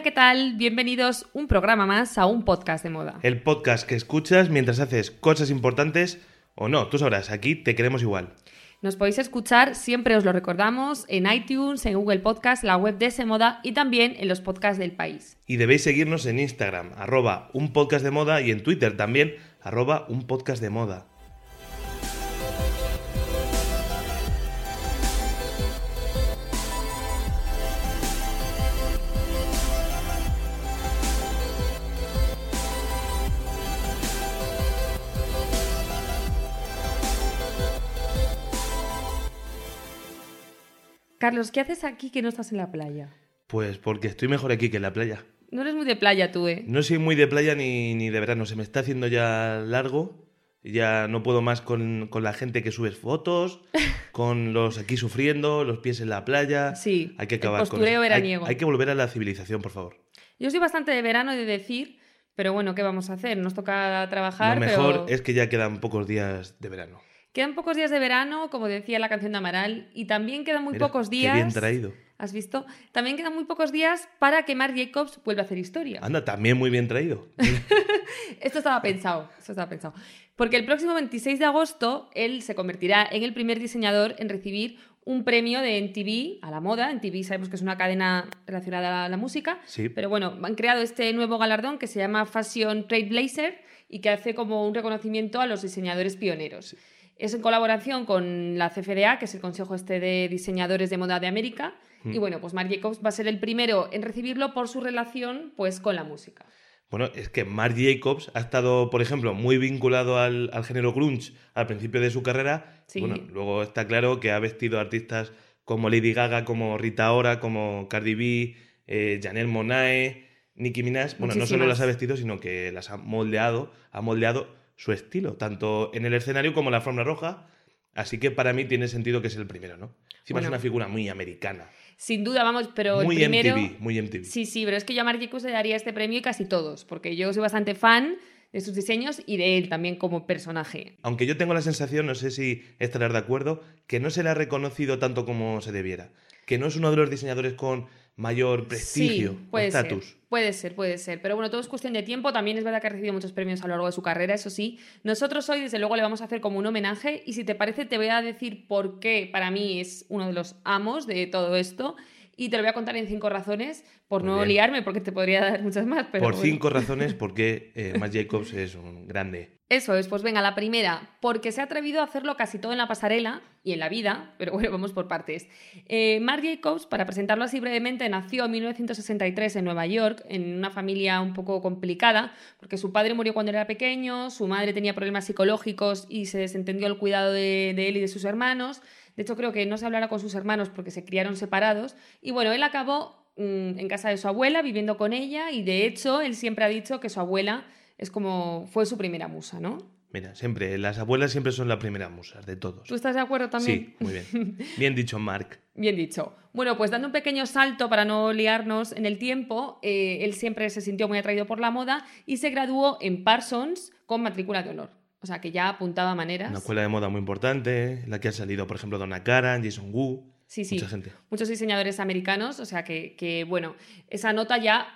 Hola, ¿qué tal? Bienvenidos un programa más a un podcast de moda. El podcast que escuchas mientras haces cosas importantes o no, tú sabrás, aquí te queremos igual. Nos podéis escuchar, siempre os lo recordamos, en iTunes, en Google Podcast, la web de ese moda y también en los podcasts del país. Y debéis seguirnos en Instagram, arroba un podcast de moda y en Twitter también, arroba un podcast de moda. Carlos, ¿qué haces aquí que no estás en la playa? Pues porque estoy mejor aquí que en la playa. No eres muy de playa tú, ¿eh? No soy muy de playa ni, ni de verano, se me está haciendo ya largo. Ya no puedo más con, con la gente que subes fotos, con los aquí sufriendo, los pies en la playa. Sí, hay que el acabar con postureo eso. Hay- veraniego. hay que volver a la civilización, por favor. Yo soy bastante de verano, de decir, pero bueno, ¿qué vamos a hacer? Nos toca trabajar, Lo mejor pero... es que ya quedan pocos días de verano. Quedan pocos días de verano, como decía la canción de Amaral, y también quedan muy Mira, pocos qué días... bien traído. ¿Has visto? También quedan muy pocos días para que Marc Jacobs vuelva a hacer historia. Anda, también muy bien traído. Esto estaba pensado, esto estaba pensado. Porque el próximo 26 de agosto él se convertirá en el primer diseñador en recibir un premio de NTV a la moda. NTV sabemos que es una cadena relacionada a la música. Sí. Pero bueno, han creado este nuevo galardón que se llama Fashion Trailblazer y que hace como un reconocimiento a los diseñadores pioneros. Es en colaboración con la CFDA, que es el Consejo este de Diseñadores de Moda de América. Mm. Y bueno, pues Marc Jacobs va a ser el primero en recibirlo por su relación pues, con la música. Bueno, es que Marc Jacobs ha estado, por ejemplo, muy vinculado al, al género grunge al principio de su carrera. Sí. Bueno, luego está claro que ha vestido a artistas como Lady Gaga, como Rita Ora, como Cardi B, eh, Janelle Monáe, Nicki Minaj. Bueno, no solo las ha vestido, sino que las ha moldeado, ha moldeado su estilo, tanto en el escenario como en la forma roja. Así que para mí tiene sentido que es el primero, ¿no? Encima Bueno. es una figura muy americana. Sin duda, vamos, pero muy el primero... MTV, muy MTV. Sí, sí, pero es que yo a Marc Jacobs le daría este premio y casi todos, porque yo soy bastante fan de sus diseños y de él también como personaje. Aunque yo tengo la sensación, no sé si estarás de acuerdo, que no se le ha reconocido tanto como se debiera. Que no es uno de los diseñadores con mayor prestigio sí, puede estatus. ser, puede ser, puede ser. Pero bueno, todo es cuestión de tiempo. También es verdad que ha recibido muchos premios a lo largo de su carrera, eso sí. Nosotros hoy, desde luego, le vamos a hacer como un homenaje y si te parece, te voy a decir por qué para mí es uno de los amos de todo esto. Y te lo voy a contar en cinco razones, por Muy no bien. liarme, porque te podría dar muchas más. Pero Por bueno. cinco razones, porque eh, Marc Jacobs es un grande. Eso es, pues venga, la primera, porque se ha atrevido a hacerlo casi todo en la pasarela y en la vida, pero bueno, vamos por partes. Eh, Marc Jacobs, para presentarlo así brevemente, nació en 1963 en Nueva York, en una familia un poco complicada, porque su padre murió cuando era pequeño, su madre tenía problemas psicológicos y se desentendió el cuidado de, de él y de sus hermanos. De hecho, creo que no se hablara con sus hermanos porque se criaron separados. Y bueno, él acabó mm, en casa de su abuela, viviendo con ella, y de hecho, él siempre ha dicho que su abuela es como fue su primera musa, ¿no? Mira, siempre, las abuelas siempre son las primeras musas de todos. ¿Tú estás de acuerdo también? Sí, muy bien. Bien dicho, Marc. Bien dicho. Bueno, pues dando un pequeño salto para no liarnos en el tiempo, eh, él siempre se sintió muy atraído por la moda y se graduó en Parsons con matrícula de honor. O sea que ya apuntaba maneras. Una escuela de moda muy importante, la que han salido, por ejemplo, Donna Karan, Jason Wu, Sí, sí. mucha gente. Muchos diseñadores americanos, o sea que, que, bueno, esa nota ya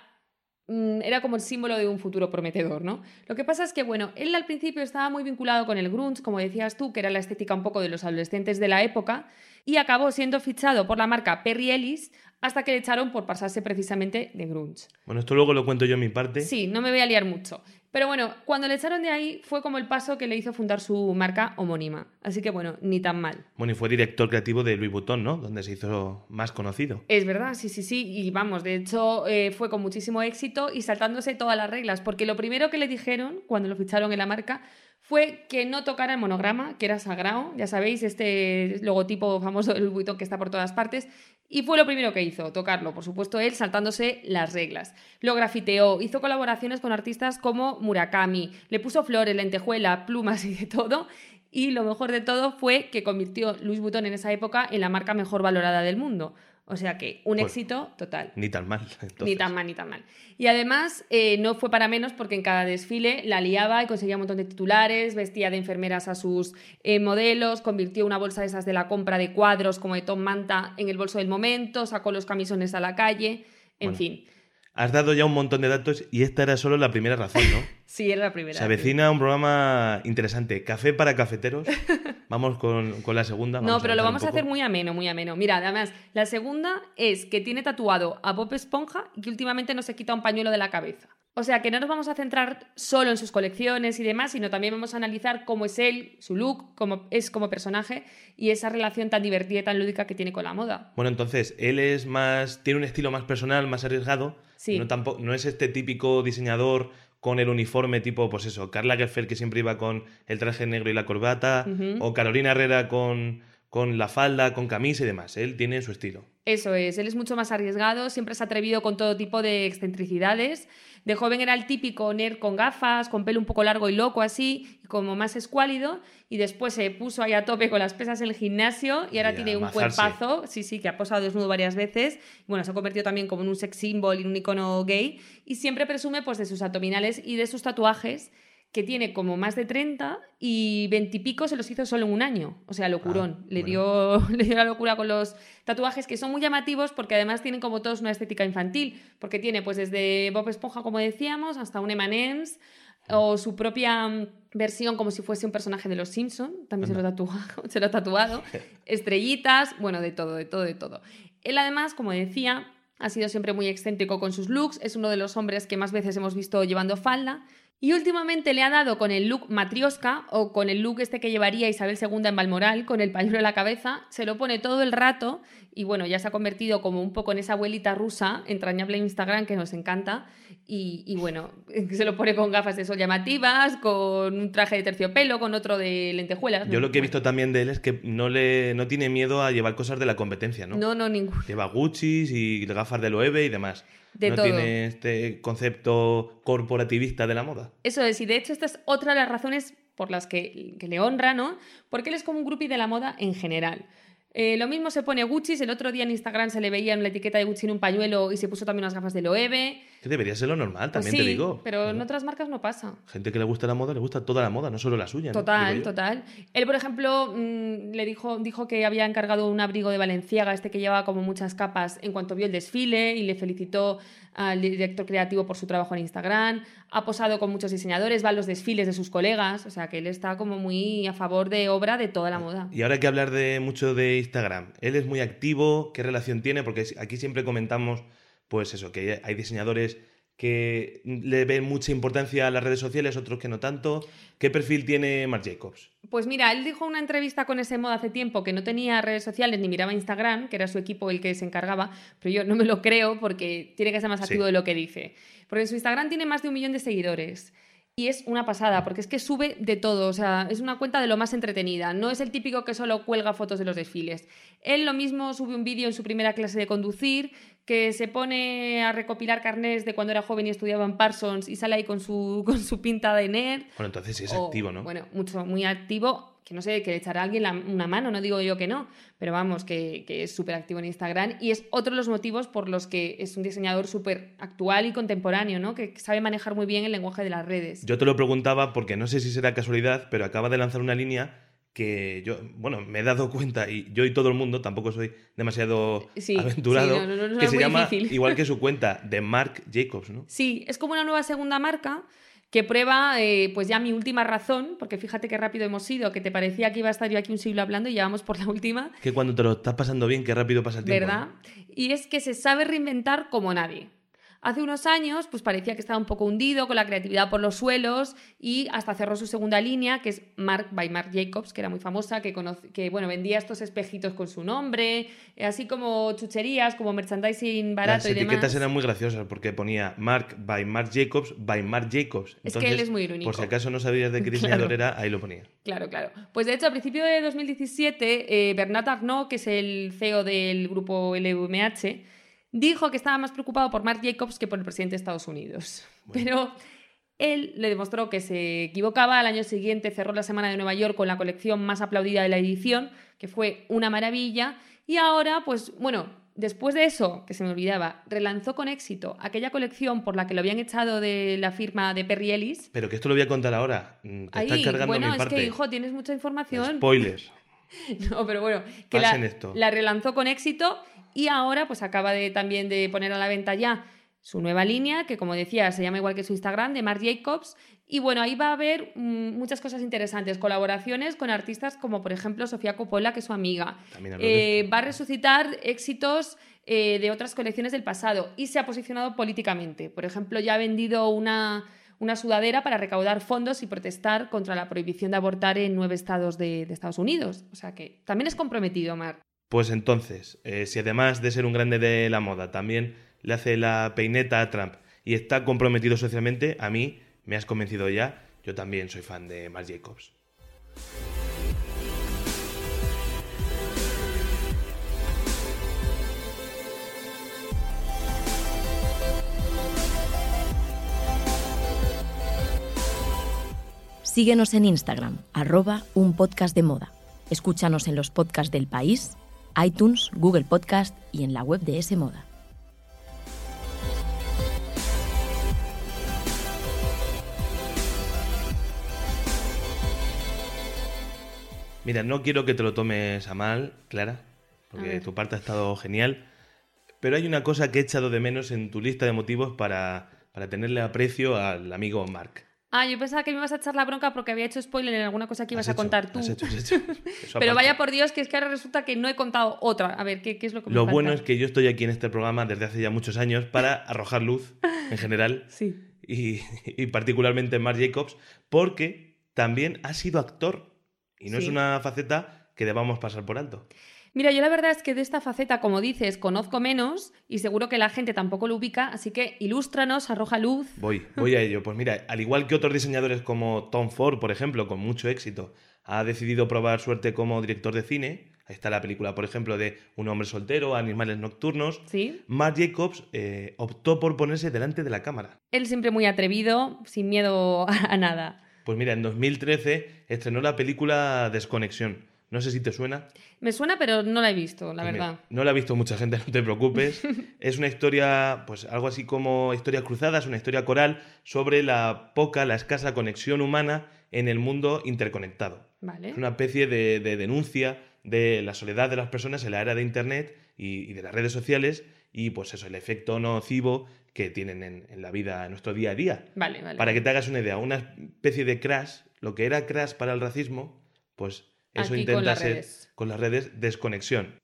mm, era como el símbolo de un futuro prometedor, ¿no? Lo que pasa es que, bueno, él al principio estaba muy vinculado con el grunge, como decías tú, que era la estética un poco de los adolescentes de la época, y acabó siendo fichado por la marca Perry Ellis hasta que le echaron por pasarse precisamente de grunge. Bueno, esto luego lo cuento yo en mi parte. Sí, no me voy a liar mucho. Pero bueno, cuando le echaron de ahí fue como el paso que le hizo fundar su marca homónima. Así que bueno, ni tan mal. Bueno, y fue director creativo de Louis Vuitton, ¿no? Donde se hizo más conocido. Es verdad, sí, sí, sí. Y vamos, de hecho eh, fue con muchísimo éxito y saltándose todas las reglas. Porque lo primero que le dijeron cuando lo ficharon en la marca fue que no tocara el monograma, que era sagrado, ya sabéis, este logotipo famoso del Vuitton que está por todas partes, y fue lo primero que hizo, tocarlo, por supuesto él saltándose las reglas. Lo grafiteó, hizo colaboraciones con artistas como Murakami, le puso flores, lentejuela, plumas y de todo, y lo mejor de todo fue que convirtió Louis Vuitton en esa época en la marca mejor valorada del mundo. O sea que un Pues, éxito total. Ni tan mal. entonces. Ni tan mal, ni tan mal. Y además eh, no fue para menos porque en cada desfile la liaba y conseguía un montón de titulares, vestía de enfermeras a sus eh, modelos, convirtió una bolsa de esas de la compra de cuadros como de Tom Manta en el bolso del momento, sacó los camisones a la calle, en Bueno. fin. Has dado ya un montón de datos y esta era solo la primera razón, ¿no? Sí, era la primera. Se avecina un programa interesante. Café para cafeteros. Vamos con, con la segunda. No, pero lo vamos a hacer muy ameno, muy ameno. Mira, además, la segunda es que tiene tatuado a Bob Esponja y que últimamente no se quita un pañuelo de la cabeza. O sea, que no nos vamos a centrar solo en sus colecciones y demás, sino también vamos a analizar cómo es él, su look, cómo es como personaje y esa relación tan divertida y tan lúdica que tiene con la moda. Bueno, entonces, él es más. tiene un estilo más personal, más arriesgado. Sí. No, tampoco, no es este típico diseñador con el uniforme tipo, pues eso, Carla Geffer que siempre iba con el traje negro y la corbata, o Carolina Herrera con, con la falda, con camisa y demás. Él tiene su estilo. Eso es, él es mucho más arriesgado, siempre se ha atrevido con todo tipo de excentricidades. De joven era el típico nerd con gafas, con pelo un poco largo y loco así, como más escuálido, y después se puso ahí a tope con las pesas en el gimnasio y ahora Y tiene un cuerpazo, sí, sí, que ha posado desnudo varias veces. Bueno, se ha convertido también como en un sex symbol y un icono gay, y siempre presume pues de sus abdominales y de sus tatuajes que tiene como más de 30 y 20 y pico se los hizo solo en un año. O sea, locurón. Ah, le, bueno. dio, le dio la locura con los tatuajes que son muy llamativos porque además tienen como todos una estética infantil. Porque tiene pues desde Bob Esponja, como decíamos, hasta un M&M's o su propia mm, versión como si fuese un personaje de los Simpson, también se lo, tatua- se lo ha tatuado, estrellitas, bueno, de todo, de todo, de todo. Él además, como decía, ha sido siempre muy excéntrico con sus looks, es uno de los hombres que más veces hemos visto llevando falda y últimamente le ha dado con el look matrioska o con el look este que llevaría Isabel II en Balmoral, con el pañuelo en la cabeza, se lo pone todo el rato y bueno, ya se ha convertido como un poco en esa abuelita rusa entrañable en Instagram que nos encanta y, y bueno, se lo pone con gafas de sol llamativas, con un traje de terciopelo, con otro de lentejuelas. Yo lo que he visto también de él es que no, le, no tiene miedo a llevar cosas de la competencia, ¿no? No, no, ninguno. Lleva Gucci y gafas de Loewe y demás. De no todo. tiene este concepto corporativista de la moda. Eso es, y de hecho esta es otra de las razones por las que, que le honra, ¿no? Porque él es como un groupie de la moda en general. Eh, lo mismo se pone Gucci, el otro día en Instagram se le veía en la etiqueta de Gucci en un pañuelo y se puso también unas gafas de Loewe. Que debería ser lo normal, Pues también sí, te digo. pero en otras marcas no pasa. Gente que le gusta la moda, le gusta toda la moda, no solo la suya. Total, total. Él, por ejemplo, mm, le dijo, dijo que había encargado un abrigo de Valenciaga, este que llevaba como muchas capas, en cuanto vio el desfile y le felicitó al director creativo por su trabajo en Instagram. Ha posado con muchos diseñadores, va a los desfiles de sus colegas, o sea que él está como muy a favor de obra de toda la moda. Y ahora hay que hablar de mucho de Instagram. Él es muy activo, ¿qué relación tiene? Porque aquí siempre comentamos, pues eso, que hay diseñadores que le ven mucha importancia a las redes sociales, otros que no tanto. ¿Qué perfil tiene Marc Jacobs? Pues mira, él dijo en una entrevista con ese moda hace tiempo que no tenía redes sociales ni miraba Instagram, que era su equipo el que se encargaba, pero yo no me lo creo porque tiene que ser más activo Sí. de lo que dice. Porque en su Instagram tiene más de un millón de seguidores. Y es una pasada, porque es que sube de todo, o sea, es una cuenta de lo más entretenida. No es el típico que solo cuelga fotos de los desfiles. Él lo mismo sube un vídeo en su primera clase de conducir, que se pone a recopilar carnés de cuando era joven y estudiaba en Parsons y sale ahí con su, con su pinta de nerd. Bueno, entonces sí es O, activo, ¿no? Bueno, mucho, muy activo, que no sé, que le echará a alguien la- una mano, no digo yo que no, pero vamos, que, que es súper activo en Instagram y es otro de los motivos por los que es un diseñador súper actual y contemporáneo, ¿no? Que sabe manejar muy bien el lenguaje de las redes. Yo te lo preguntaba porque no sé si será casualidad, pero acaba de lanzar una línea que yo, bueno, me he dado cuenta, y yo y todo el mundo, tampoco soy demasiado Sí, aventurado, sí, no, no, no, no que se llama, difícil. igual que su cuenta, de Marc Jacobs, ¿no? Sí, es como una nueva segunda marca que prueba, eh, pues ya mi última razón, porque fíjate qué rápido hemos ido, que te parecía que iba a estar yo aquí un siglo hablando y ya vamos por la última. Que cuando te lo estás pasando bien, qué rápido pasa el tiempo. ¿Verdad? Y es que se sabe reinventar como nadie. Hace unos años, pues parecía que estaba un poco hundido, con la creatividad por los suelos, y hasta cerró su segunda línea, que es Mark by Marc Jacobs, que era muy famosa, que, que bueno, vendía estos espejitos con su nombre, así como chucherías, como merchandising barato Las y demás. etiquetas eran muy graciosas porque ponía Mark by Marc Jacobs by Marc Jacobs. es que él es muy irónico. Por si acaso no sabías de qué diseñador Claro. era, ahí lo ponía. Claro, claro. Pues de hecho, a principio de 2017, eh, Bernard Arnault, que es el CEO del grupo LVMH, dijo que estaba más preocupado por Marc Jacobs que por el presidente de Estados Unidos. Pero él le demostró que se equivocaba. Al año siguiente cerró la Semana de Nueva York con la colección más aplaudida de la edición, que fue una maravilla. Y ahora, pues bueno, después de eso, que se me olvidaba, relanzó con éxito aquella colección por la que lo habían echado de la firma de Perry Ellis. Pero que esto lo voy a contar ahora. Mm, Te estás Ahí, cargando bueno, mi es parte. que, hijo, tienes mucha información. Spoilers. No, pero bueno, que la, Pasen esto. la relanzó con éxito y ahora pues acaba de, también de poner a la venta ya su nueva línea, que como decía, se llama igual que su Instagram, de Marc Jacobs. Y bueno, ahí va a haber mm, muchas cosas interesantes, colaboraciones con artistas como por ejemplo Sofía Coppola, que es su amiga. Eh, va a resucitar éxitos eh, de otras colecciones del pasado y se ha posicionado políticamente. Por ejemplo, ya ha vendido una, una sudadera para recaudar fondos y protestar contra la prohibición de abortar en nueve estados de, de Estados Unidos. O sea que también es comprometido, Marc. Pues entonces, eh, si además de ser un grande de la moda, también le hace la peineta a Trump y está comprometido socialmente, a mí me has convencido ya. Yo también soy fan de Marc Jacobs. Síguenos en Instagram, arroba un podcast de moda. Escúchanos en los podcasts del país, iTunes, Google Podcast y en la web de S Moda. Mira, no quiero que te lo tomes a mal, Clara, porque tu parte ha estado genial, pero hay una cosa que he echado de menos en tu lista de motivos para, para tenerle aprecio al amigo Mark. Ah, yo pensaba que me ibas a echar la bronca porque había hecho spoiler en alguna cosa que ibas a contar tú. has hecho, has hecho. Pero vaya por Dios, que es que ahora resulta que no he contado otra. A ver, ¿qué, qué es lo que me Lo falta? bueno es que yo estoy aquí en este programa desde hace ya muchos años para arrojar luz en general Sí. y, y particularmente en Marc Jacobs, porque también ha sido actor y no es una faceta que debamos pasar por alto. Mira, yo la verdad es que de esta faceta, como dices, conozco menos y seguro que la gente tampoco lo ubica, así que ilústranos, arroja luz. Voy, voy a ello. Pues mira, al igual que otros diseñadores como Tom Ford, por ejemplo, con mucho éxito, ha decidido probar suerte como director de cine. Ahí está la película, por ejemplo, de Un hombre soltero, Animales nocturnos. ¿Sí? Marc Jacobs eh, optó por ponerse delante de la cámara. Él siempre muy atrevido, sin miedo a nada. Pues mira, en 2013 estrenó la película Desconexión. No sé si te suena. Me suena, pero no la he visto, la Pues mira, verdad. no la ha visto mucha gente, no te preocupes. es una historia, pues algo así como historia cruzada, es una historia coral sobre la poca, la escasa conexión humana en el mundo interconectado. Vale. Es una especie de, de denuncia de la soledad de las personas en la era de Internet y, y de las redes sociales y pues eso, el efecto nocivo que tienen en, en la vida, en nuestro día a día. Vale, vale. Para que te hagas una idea, una especie de crash, lo que era crash para el racismo, pues eso Aquí intenta con las ser redes. con las redes desconexión.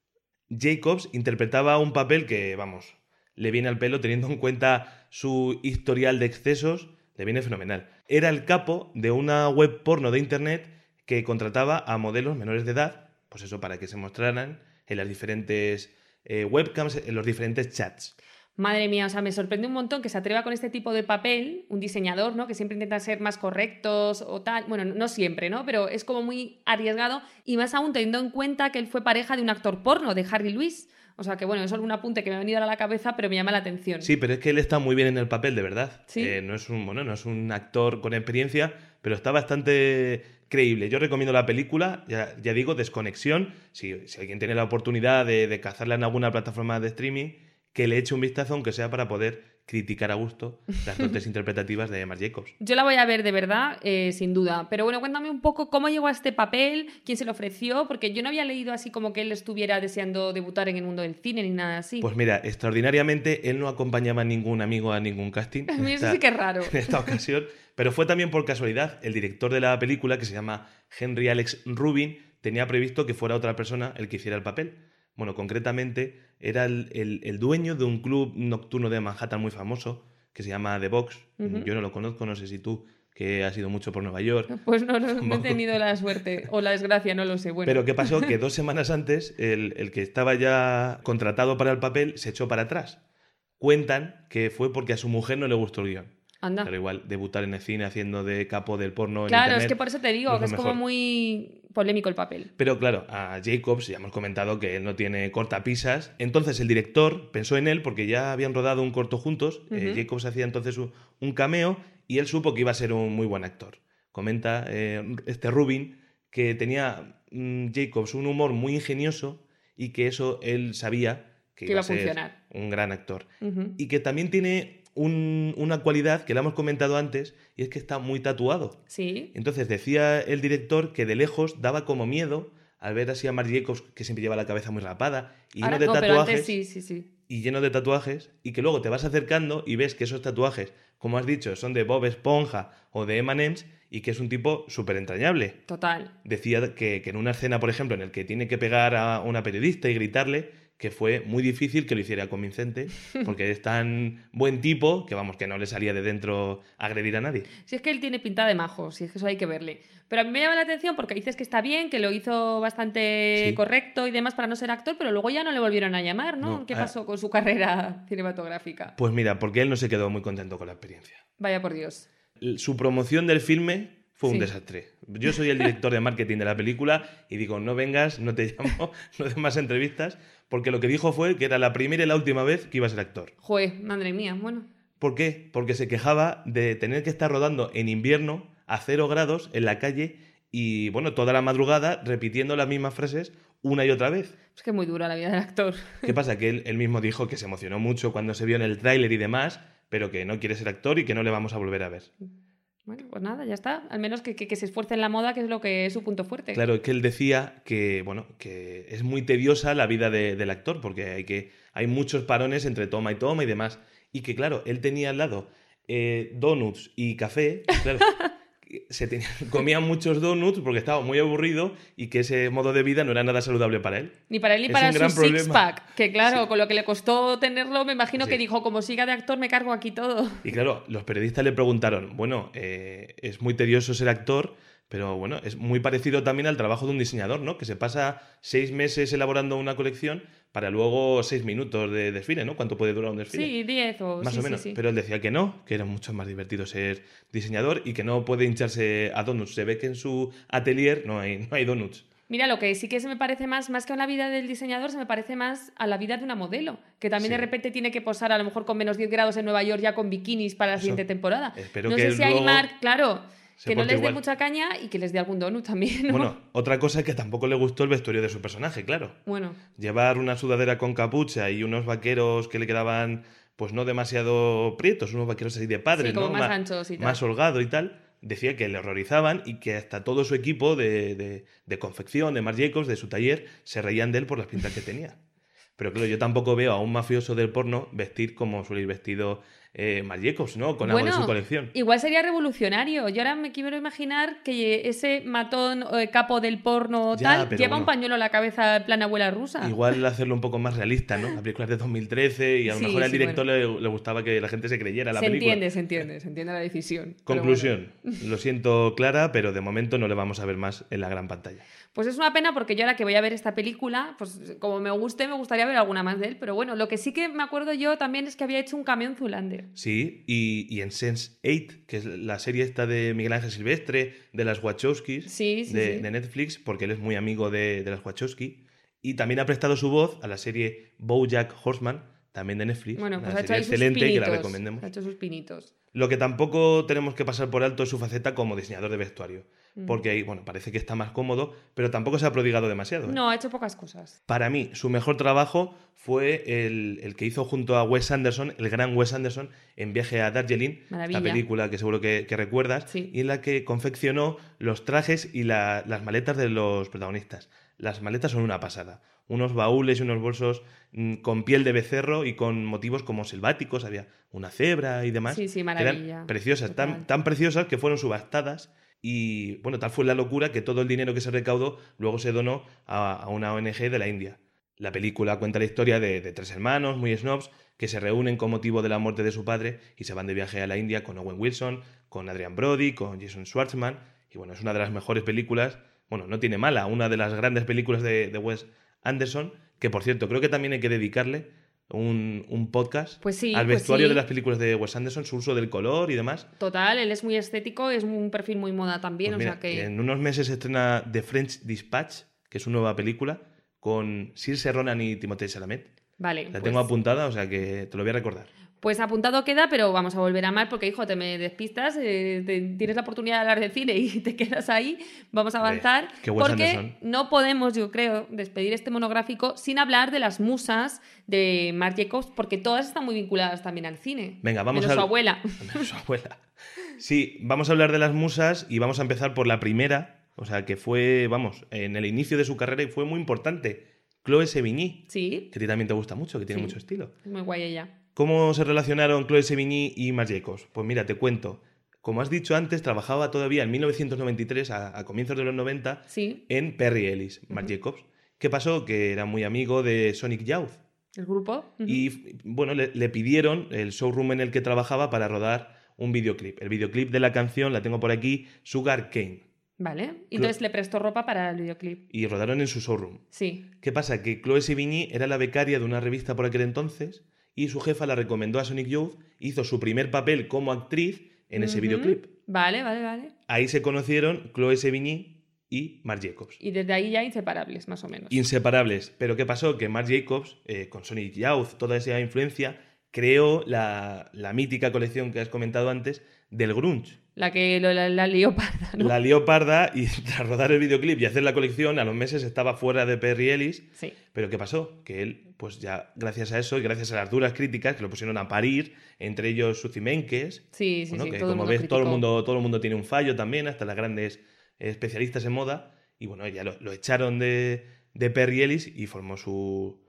Jacobs interpretaba un papel que, vamos, le viene al pelo teniendo en cuenta su historial de excesos, le viene fenomenal. Era el capo de una web porno de internet que contrataba a modelos menores de edad, pues eso, para que se mostraran en las diferentes eh, webcams, en los diferentes chats. Madre mía, o sea, me sorprende un montón que se atreva con este tipo de papel, un diseñador, ¿no? Que siempre intenta ser más correctos o tal. Bueno, no siempre, ¿no? Pero es como muy arriesgado y más aún teniendo en cuenta que él fue pareja de un actor porno, de Harry Lewis. O sea que bueno, es solo un apunte que me ha venido a la cabeza, pero me llama la atención. Sí, pero es que él está muy bien en el papel, de verdad. Sí. Eh, no es un, bueno, no es un actor con experiencia, pero está bastante creíble. Yo recomiendo la película, ya, ya digo, Desconexión. Si, si alguien tiene la oportunidad de, de cazarla en alguna plataforma de streaming, que le eche un vistazo, aunque sea para poder criticar a gusto las dotes interpretativas de Marc Jacobs. Yo la voy a ver de verdad, eh, sin duda. Pero bueno, cuéntame un poco cómo llegó a este papel, quién se lo ofreció, porque yo no había leído así como que él estuviera deseando debutar en el mundo del cine ni nada así. Pues mira, extraordinariamente, él no acompañaba a ningún amigo a ningún casting. Eso esta- sí que es raro. en esta ocasión, pero fue también por casualidad. El director de la película, que se llama Henry Alex Rubin, tenía previsto que fuera otra persona el que hiciera el papel. Bueno, concretamente era el, el- el dueño de un club nocturno de Manhattan muy famoso que se llama The Box. Yo no lo conozco, no sé si tú, que has ido mucho por Nueva York. Pues no, no, no he tenido la suerte o la desgracia, no lo sé. Bueno, Pero ¿qué pasó? Que dos semanas antes el, el que estaba ya contratado para el papel se echó para atrás. Cuentan que fue porque a su mujer no le gustó el guion. Anda. Pero igual, debutar en el cine haciendo de capo del porno en Claro, internet es que por eso te digo no es que es como muy polémico el papel. Pero claro, a Jacobs ya hemos comentado que él no tiene cortapisas. Entonces el director pensó en él porque ya habían rodado un corto juntos. Eh. Jacobs hacía entonces un, cameo y él supo que iba a ser un muy buen actor. Comenta eh, este Rubin que tenía mm, Jacobs un humor muy ingenioso y que eso él sabía que, Que iba a ser funcionar. un gran actor. Y que también tiene un- una cualidad que la hemos comentado antes y es que está muy tatuado. Sí, Entonces decía el director que de lejos daba como miedo al ver así a Marc Jacobs que siempre lleva la cabeza muy rapada y lleno de no, pero tatuajes antes sí, sí, sí. y lleno de tatuajes y que luego te vas acercando y ves que esos tatuajes, como has dicho, son de Bob Esponja o de M&M's y que es un tipo súper entrañable. Total. Decía que, que en una escena, por ejemplo, en el que tiene que pegar a una periodista y gritarle, que fue muy difícil que lo hiciera convincente, porque es tan buen tipo que vamos, que no le salía de dentro agredir a nadie. Si es que él tiene pinta de majo, si es que eso hay que verle. Pero a mí me llama la atención porque dices que está bien, que lo hizo bastante Sí. correcto y demás para no ser actor, pero luego ya no le volvieron a llamar, ¿no? No, ¿Qué ah. pasó con su carrera cinematográfica? Pues mira, porque él no se quedó muy contento con la experiencia. Vaya por Dios. su promoción del filme fue un Sí. desastre. Yo soy el director de marketing de la película y digo, no vengas, no te llamo, no des más entrevistas, porque lo que dijo fue que era la primera y la última vez que iba a ser actor. Joder, madre mía, bueno. ¿Por qué? Porque se quejaba de tener que estar rodando en invierno a cero grados en la calle y, bueno, toda la madrugada repitiendo las mismas frases una y otra vez. Es que es muy dura la vida del actor. ¿Qué pasa? Que él, él mismo dijo que se emocionó mucho cuando se vio en el tráiler y demás, pero que no quiere ser actor y que no le vamos a volver a ver. Bueno, pues nada, ya está. Al menos que, que- que se esfuerce en la moda, que es lo que es su punto fuerte. Claro, es que él decía que, bueno, que es muy tediosa la vida de- del actor, porque hay, que, hay muchos parones entre toma y toma y demás. Y que, claro, él tenía al lado eh, donuts y café. Claro, se tenía- comía muchos donuts porque estaba muy aburrido y que ese modo de vida no era nada saludable para él. Ni para él ni Es para su six-pack. Que claro, con lo que le costó tenerlo, me imagino Sí. que dijo, como siga de actor, me cargo aquí todo. Y claro, los periodistas le preguntaron, bueno, eh, es muy tedioso ser actor, pero bueno, es muy parecido también al trabajo de un diseñador, ¿no? Que se pasa seis meses elaborando una colección para luego seis minutos de desfile, ¿no? ¿Cuánto puede durar un desfile? Sí, 10 o Más sí, o menos. sí. Pero él decía que no, que era mucho más divertido ser diseñador y que no puede hincharse a donuts. Se ve que en su atelier no hay, no hay donuts. Mira, lo que sí que se me parece más, más que a la vida del diseñador, se me parece más a la vida de una modelo, que también Sí. de repente tiene que posar a lo mejor con menos 10 grados en Nueva York ya con bikinis para la Eso. siguiente temporada. Espero no que sé si hay Mark, claro, se que no les dé mucha caña y que les dé algún donut también. ¿no? Bueno, otra cosa es que tampoco le gustó el vestuario de su personaje, claro. Bueno, Llevar una sudadera con capucha y unos vaqueros que le quedaban pues no demasiado prietos, unos vaqueros así de padre, Sí, como ¿no? más anchos y tal. Más holgado y tal. Decía que le horrorizaban y que hasta todo su equipo de, de- de confección, de Marc Jacobs, de su taller, se reían de él por las pintas que tenía. Pero claro, yo tampoco veo a un mafioso del porno vestir como suele ir vestido eh, Jacobs, ¿no? Con algo de su colección. igual sería revolucionario. Yo ahora me quiero imaginar que ese matón eh, capo del porno Ya, tal lleva un pañuelo a la cabeza en plan abuela rusa. Igual hacerlo un poco más realista, ¿no? La película es de 2013 y a lo Sí, mejor al sí, director le, le gustaba que la gente se creyera la se película. entiende, se entiende, se entiende la decisión. Conclusión. Lo siento, Clara, pero de momento no le vamos a ver más en la gran pantalla. Pues es una pena porque yo ahora que voy a ver esta película, pues como me guste, me gustaría ver alguna más de él. Pero bueno, lo que sí que me acuerdo yo también es que había hecho un camión en Zulander. Sí, y, y en Sense 8, que es la serie esta de Miguel Ángel Silvestre, de las Wachowskis, Sí, sí, de, sí. de Netflix, porque él es muy amigo de, de las Wachowski. Y también ha prestado su voz a la serie Bojack Horseman, también de Netflix. Bueno, una pues ha hecho serie sus excelente que la recomendemos. Ha hecho sus pinitos. Lo que tampoco tenemos que pasar por alto es su faceta como diseñador de vestuario. Mm. Porque ahí, bueno, parece que está más cómodo, pero tampoco se ha prodigado demasiado. ¿eh? No, ha hecho pocas cosas. Para mí, su mejor trabajo fue el, el que hizo junto a Wes Anderson, el gran Wes Anderson, en Viaje a Darjeeling, Maravilla. la película que seguro que, que recuerdas, Sí. y en la que confeccionó los trajes y la- las maletas de los protagonistas. Las maletas son una pasada. Unos baúles y unos bolsos mm, con piel de becerro y con motivos como selváticos, había una cebra y demás. Sí, sí, maravilla. Eran preciosas, tan, tan preciosas que fueron subastadas y bueno, tal fue la locura que todo el dinero que se recaudó luego se donó a, una ONG de la India. La película cuenta la historia de, de tres hermanos muy snobs que se reúnen con motivo de la muerte de su padre y se van de viaje a la India con Owen Wilson, con Adrian Brody, con Jason Schwartzman. Y bueno, es una de las mejores películas, bueno, no tiene mala, una de las grandes películas de, de Wes Anderson, que por cierto, creo que también hay que dedicarle un, un podcast Pues sí, al pues vestuario sí. de las películas de Wes Anderson, su uso del color y demás. Total, él es muy estético, es un perfil muy moda también, Pues o sea que... En unos meses se estrena The French Dispatch, que es una nueva película, con Saoirse Ronan y Timothée Chalamet. Vale, La pues, tengo apuntada, o sea que te lo voy a recordar. Pues apuntado queda, pero vamos a volver a mal porque, hijo, te me despistas, eh, te- tienes la oportunidad de hablar de cine y te quedas ahí, vamos a avanzar, que Wes porque no podemos, yo creo, despedir este monográfico sin hablar de las musas de Marc Jacobs, porque todas están muy vinculadas también al cine. Venga, vamos Menos a- su abuela. Su abuela. Sí, vamos a hablar de las musas y vamos a empezar por la primera, o sea, que fue, vamos, en el inicio de su carrera y fue muy importante. Chloe Sevigny, Sí, que a ti también te gusta mucho, que tiene Sí. mucho estilo. es muy guay ella. ¿Cómo se relacionaron Chloe Sevigny y Marc Jacobs? Pues mira, te cuento. Como has dicho antes, trabajaba todavía en 1993, a, a comienzos de los 90, Sí, en Perry Ellis, Marc Jacobs. ¿Qué pasó? Que era muy amigo de Sonic Youth. el grupo. Y bueno, le, le pidieron el showroom en el que trabajaba para rodar un videoclip. El videoclip de la canción la tengo por aquí, Sugar Cane. Vale, y entonces le prestó ropa para el videoclip. Y rodaron en su showroom. Sí, ¿Qué pasa? Que Chloe Sevigny era la becaria de una revista por aquel entonces y su jefa la recomendó a Sonic Youth, hizo su primer papel como actriz en ese videoclip. Vale, vale, vale. Ahí se conocieron Chloe Sevigny y Marc Jacobs. Y desde ahí ya inseparables, más o menos. Inseparables. Pero ¿qué pasó? Que Marc Jacobs, eh, con Sonic Youth, toda esa influencia, creó la, la mítica colección que has comentado antes del grunge. La que lo- la, la lió parda, ¿no? La lió parda y tras rodar el videoclip y hacer la colección, a los meses estaba fuera de Perry Ellis. Sí. Pero ¿qué pasó? Que él, pues ya gracias a eso y gracias a las duras críticas que lo pusieron a parir, entre ellos Sucimenkes, Sí, sí, bueno, sí. que todo como ves todo el mundo, todo el mundo tiene un fallo también, hasta las grandes especialistas en moda. Y bueno, ya lo, lo echaron de, de Perry Ellis y formó su.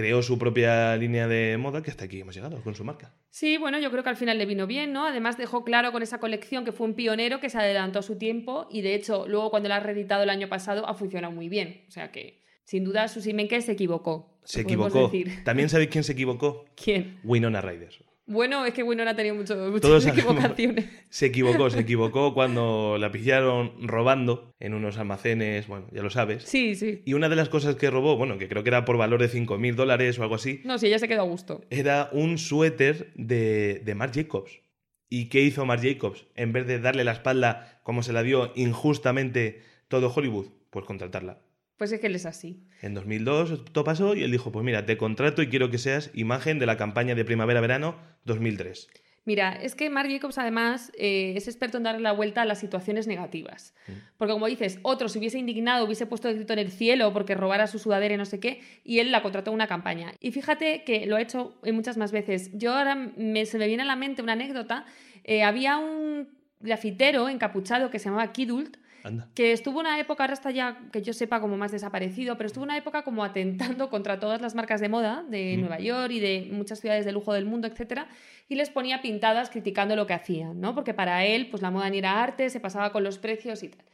Creó su propia línea de moda que hasta aquí hemos llegado con su marca. Sí, bueno, yo creo que al final le vino bien, ¿no? Además dejó claro con esa colección que fue un pionero que se adelantó a su tiempo y de hecho luego cuando la ha reeditado el año pasado ha funcionado muy bien. O sea que sin duda Susi Menkes se equivocó. Se equivocó. decir. ¿También sabéis quién se equivocó? ¿Quién? Winona Ryder. Bueno, es que Winona ha tenido mucho, muchas equivocaciones. Se equivocó, se equivocó cuando la pillaron robando en unos almacenes, bueno, ya lo sabes. Sí, sí. Y una de las cosas que robó, bueno, que creo que era por valor de 5.000 dólares o algo así, No, sí, ella se quedó a gusto. era un suéter de, de Marc Jacobs. ¿Y qué hizo Marc Jacobs? En vez de darle la espalda como se la dio injustamente todo Hollywood, pues contratarla. Pues es que él es así. En 2002 esto pasó y él dijo, pues mira, te contrato y quiero que seas imagen de la campaña de primavera-verano 2003. Mira, es que Marc Jacobs además eh, es experto en darle la vuelta a las situaciones negativas. Mm. Porque como dices, otro se hubiese indignado, hubiese puesto el grito en el cielo porque robara su sudadera y no sé qué, y él la contrató en una campaña. Y fíjate que lo ha hecho muchas más veces. Yo ahora me, se me viene a la mente una anécdota. Eh, había un grafitero encapuchado que se llamaba Kidult, Anda. que estuvo una época, ahora está ya, que yo sepa, como más desaparecido, pero estuvo una época como atentando contra todas las marcas de moda de Mm. Nueva York y de muchas ciudades de lujo del mundo, etcétera, y les ponía pintadas criticando lo que hacían, ¿no? Porque para él, pues la moda ni era arte, se pasaba con los precios y tal.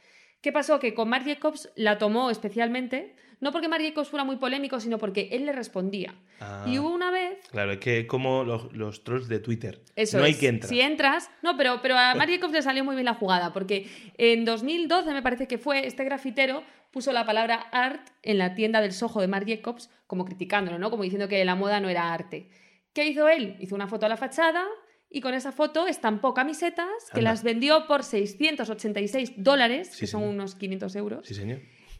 ¿Qué pasó? Que con Marc Jacobs la tomó especialmente, no porque Marc Jacobs fuera muy polémico, sino porque él le respondía. Ah, Y hubo una vez Claro, es que como los, los trolls de Twitter. eso no hay que entrar. Si entras. No, pero, pero a Marc Jacobs le salió muy bien la jugada, porque en 2012, me parece que fue, este grafitero puso la palabra art en la tienda del Soho de Marc Jacobs, como criticándolo, ¿no? Como diciendo que la moda no era arte. ¿Qué hizo él? Hizo una foto a la fachada y con esa foto estampó camisetas que Anda. las vendió por 686 dólares, Sí, que son señor. unos 500 euros Sí, señor.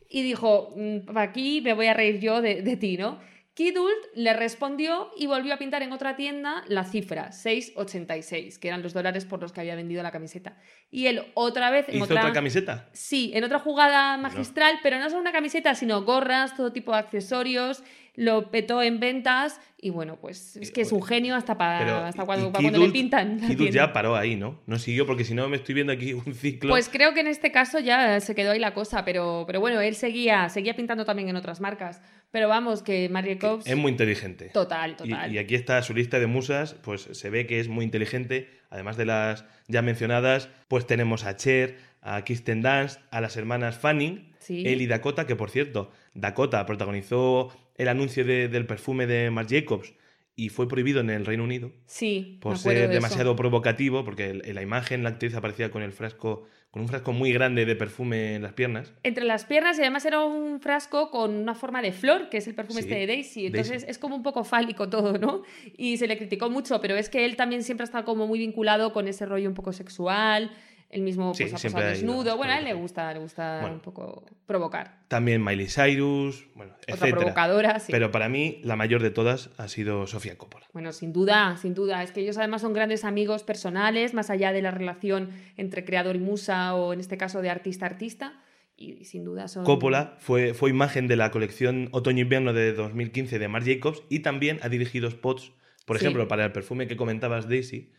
Y dijo, "Mm, aquí me voy a reír yo de, de ti, ¿no? Kidult le respondió y volvió a pintar en otra tienda la cifra, 6,86, que eran los dólares por los que había vendido la camiseta. Y él otra vez en ¿Hizo otra... otra camiseta? Sí, en otra jugada magistral, pero no solo una camiseta, sino gorras, todo tipo de accesorios, lo petó en ventas y bueno, pues es que es un genio hasta, pa- Pero, hasta cuando, y pa cuando le Kidult- pintan. Kidult ya paró ahí, ¿no? No siguió porque si no me estoy viendo aquí un ciclo. Pues creo que en este caso ya se quedó ahí la cosa, pero, pero bueno, él seguía, seguía pintando también en otras marcas. Pero vamos, que Marie Jacobs... es muy inteligente. Total, Y, total. y aquí está su lista de musas, pues se ve que es muy inteligente. Además de las ya mencionadas, pues tenemos a Cher, a Kirsten Dunst, a las hermanas Fanning, Sí. él y Dakota, que por cierto, Dakota protagonizó el anuncio de- del perfume de Marc Jacobs y fue prohibido en el Reino Unido Sí, por ser de eso. demasiado provocativo, porque en la imagen la actriz aparecía con el frasco, con un frasco muy grande de perfume en las piernas. Entre las piernas y además era un frasco con una forma de flor, que es el perfume Sí, este de Daisy. Entonces Daisy. es como un poco fálico todo, ¿no? Y se le criticó mucho, pero es que él también siempre ha estado como muy vinculado con ese rollo un poco sexual. Él mismo Sí, pues, siempre desnudo. Bueno, a él le gusta, le gusta Bueno. un poco provocar. También Miley Cyrus, bueno, Otra provocadora, sí. Pero para mí, la mayor de todas ha sido Sofía Coppola. Bueno, sin duda, sin duda. Es que ellos además son grandes amigos personales, más allá de la relación entre creador y musa, o en este caso de artista-artista. Y, sin duda son. Coppola fue, fue imagen de la colección Otoño-Invierno de 2015 de Marc Jacobs y también ha dirigido spots, por Sí. ejemplo, para el perfume que comentabas, Daisy,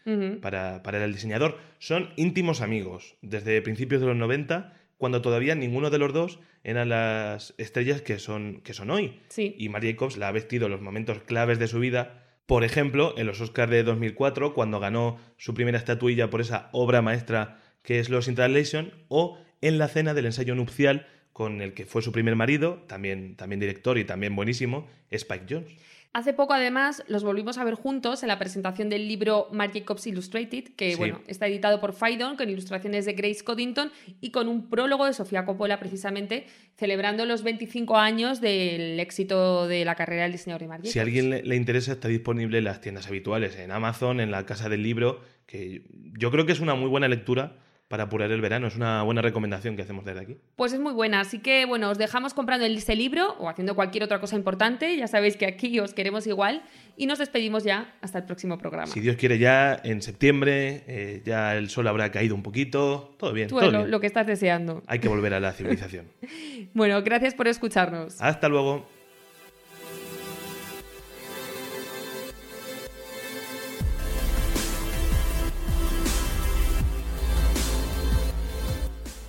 para, para el diseñador. Son íntimos amigos desde principios de los 90, cuando todavía ninguno de los dos eran las estrellas que son, que son hoy. Sí. Y Marc Jacobs la ha vestido en los momentos claves de su vida. Por ejemplo, en los Oscars de 2004, cuando ganó su primera estatuilla por esa obra maestra que es Los in Translation, o en la cena del ensayo nupcial con el que fue su primer marido, también, también director y también buenísimo, Spike Jones. Hace poco, además, los volvimos a ver juntos en la presentación del libro Marc Jacobs Illustrated, que Sí. bueno, está editado por Phaidon, con ilustraciones de Grace Coddington y con un prólogo de Sofía Coppola, precisamente, celebrando los 25 años del éxito de la carrera del diseñador de Marc Jacobs. Si a alguien le, le interesa, está disponible en las tiendas habituales, en Amazon, en la Casa del Libro, que yo creo que es una muy buena lectura para apurar el verano. Es una buena recomendación que hacemos desde aquí. Pues es muy buena, así que bueno, os dejamos comprando ese libro o haciendo cualquier otra cosa importante, ya sabéis que aquí os queremos igual y nos despedimos ya hasta el próximo programa. Si Dios quiere, ya en septiembre, eh, ya el sol habrá caído un poquito. Todo bien, Tú todo lo, bien. lo que estás deseando. Hay que volver a la civilización. Bueno, gracias por escucharnos. Hasta luego.